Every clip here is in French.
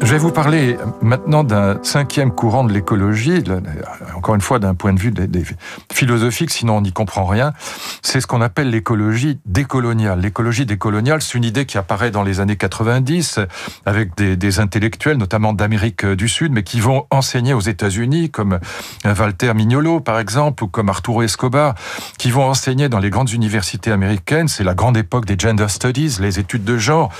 Je vais vous parler maintenant d'un cinquième courant de l'écologie, encore une fois d'un point de vue philosophique, sinon on n'y comprend rien. C'est ce qu'on appelle l'écologie décoloniale. L'écologie décoloniale, c'est une idée qui apparaît dans les années 90 avec des, intellectuels, notamment d'Amérique du Sud, mais qui vont enseigner aux États-Unis, comme Walter Mignolo par exemple, ou comme Arturo Escobar, qui vont enseigner dans les grandes universités américaines. C'est la grande époque des gender studies, les études de genre.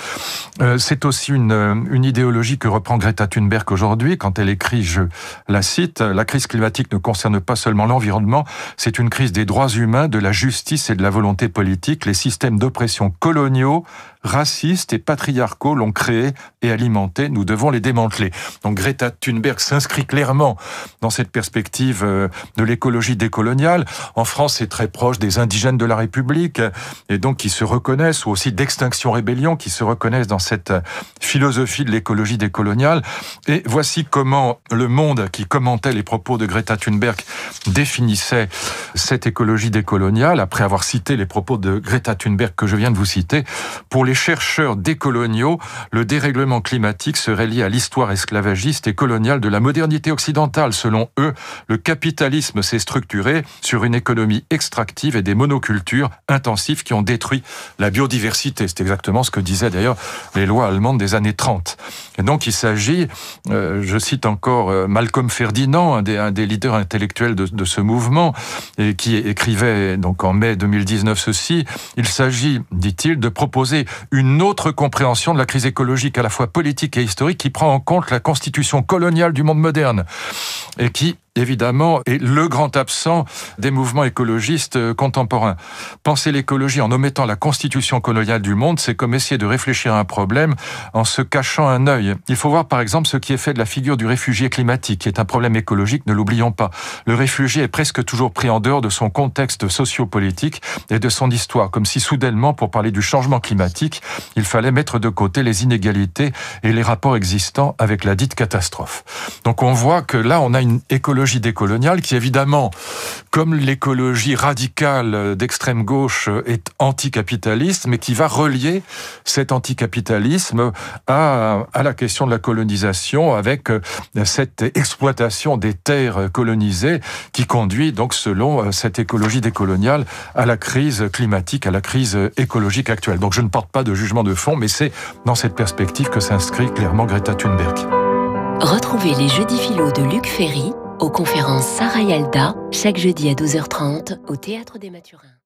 Euh, c'est aussi une idéologie que reprend Greta Thunberg aujourd'hui quand elle écrit, je la cite, la crise climatique ne concerne pas seulement l'environnement, c'est une crise des droits humains, de la justice et de la volonté politique. Les systèmes d'oppression coloniaux racistes et patriarcaux l'ont créé et alimenté. Nous devons les démanteler. Donc Greta Thunberg s'inscrit clairement dans cette perspective euh, de l'écologie décoloniale. En France, c'est très proche des indigènes de la République et donc qui se reconnaissent, ou aussi d'Extinction Rébellion, qui se reconnaissent dans cette philosophie de l'écologie décoloniale. Et voici comment le monde qui commentait les propos de Greta Thunberg définissait cette écologie décoloniale, après avoir cité les propos de Greta Thunberg que je viens de vous citer. Pour les chercheurs décoloniaux, le dérèglement climatique serait lié à l'histoire esclavagiste et coloniale de la modernité occidentale. Selon eux, le capitalisme s'est structuré sur une économie extractive et des monocultures intensives qui ont détruit la biodiversité. C'est exactement ce que disaient d'ailleurs les lois allemandes des années 30. Et donc il s'agit, euh, je cite encore euh, Malcolm Ferdinand, un des, leaders intellectuels de, ce mouvement, qui écrivait en mai 2019 ceci, il s'agit, dit-il, de proposer une autre compréhension de la crise écologique à la fois politique et historique qui prend en compte la constitution coloniale du monde moderne et qui évidemment, est le grand absent des mouvements écologistes euh, contemporains. Penser l'écologie en omettant la constitution coloniale du monde, c'est comme essayer de réfléchir à un problème en se cachant un œil. Il faut voir par exemple ce qui est fait de la figure du réfugié climatique, qui est un problème écologique, ne l'oublions pas. Le réfugié est presque toujours pris en dehors de son contexte sociopolitique et de son histoire, comme si soudainement, pour parler du changement climatique, il fallait mettre de côté les inégalités et les rapports existants avec la dite catastrophe. Donc on voit que là, on a une écologie décoloniale qui évidemment, comme l'écologie radicale d'extrême gauche est anticapitaliste, mais qui va relier cet anticapitalisme à, à la question de la colonisation avec euh, cette exploitation des terres colonisées qui conduit donc selon euh, cette écologie décoloniale à la crise climatique, à la crise écologique actuelle. Donc je ne porte pas de jugement de fond, mais c'est dans cette perspective que s'inscrit clairement Greta Thunberg. Retrouvez les jeudis philo de Luc Ferry aux conférences Sarah Yalda, chaque jeudi à 12h30 au Théâtre des Mathurins.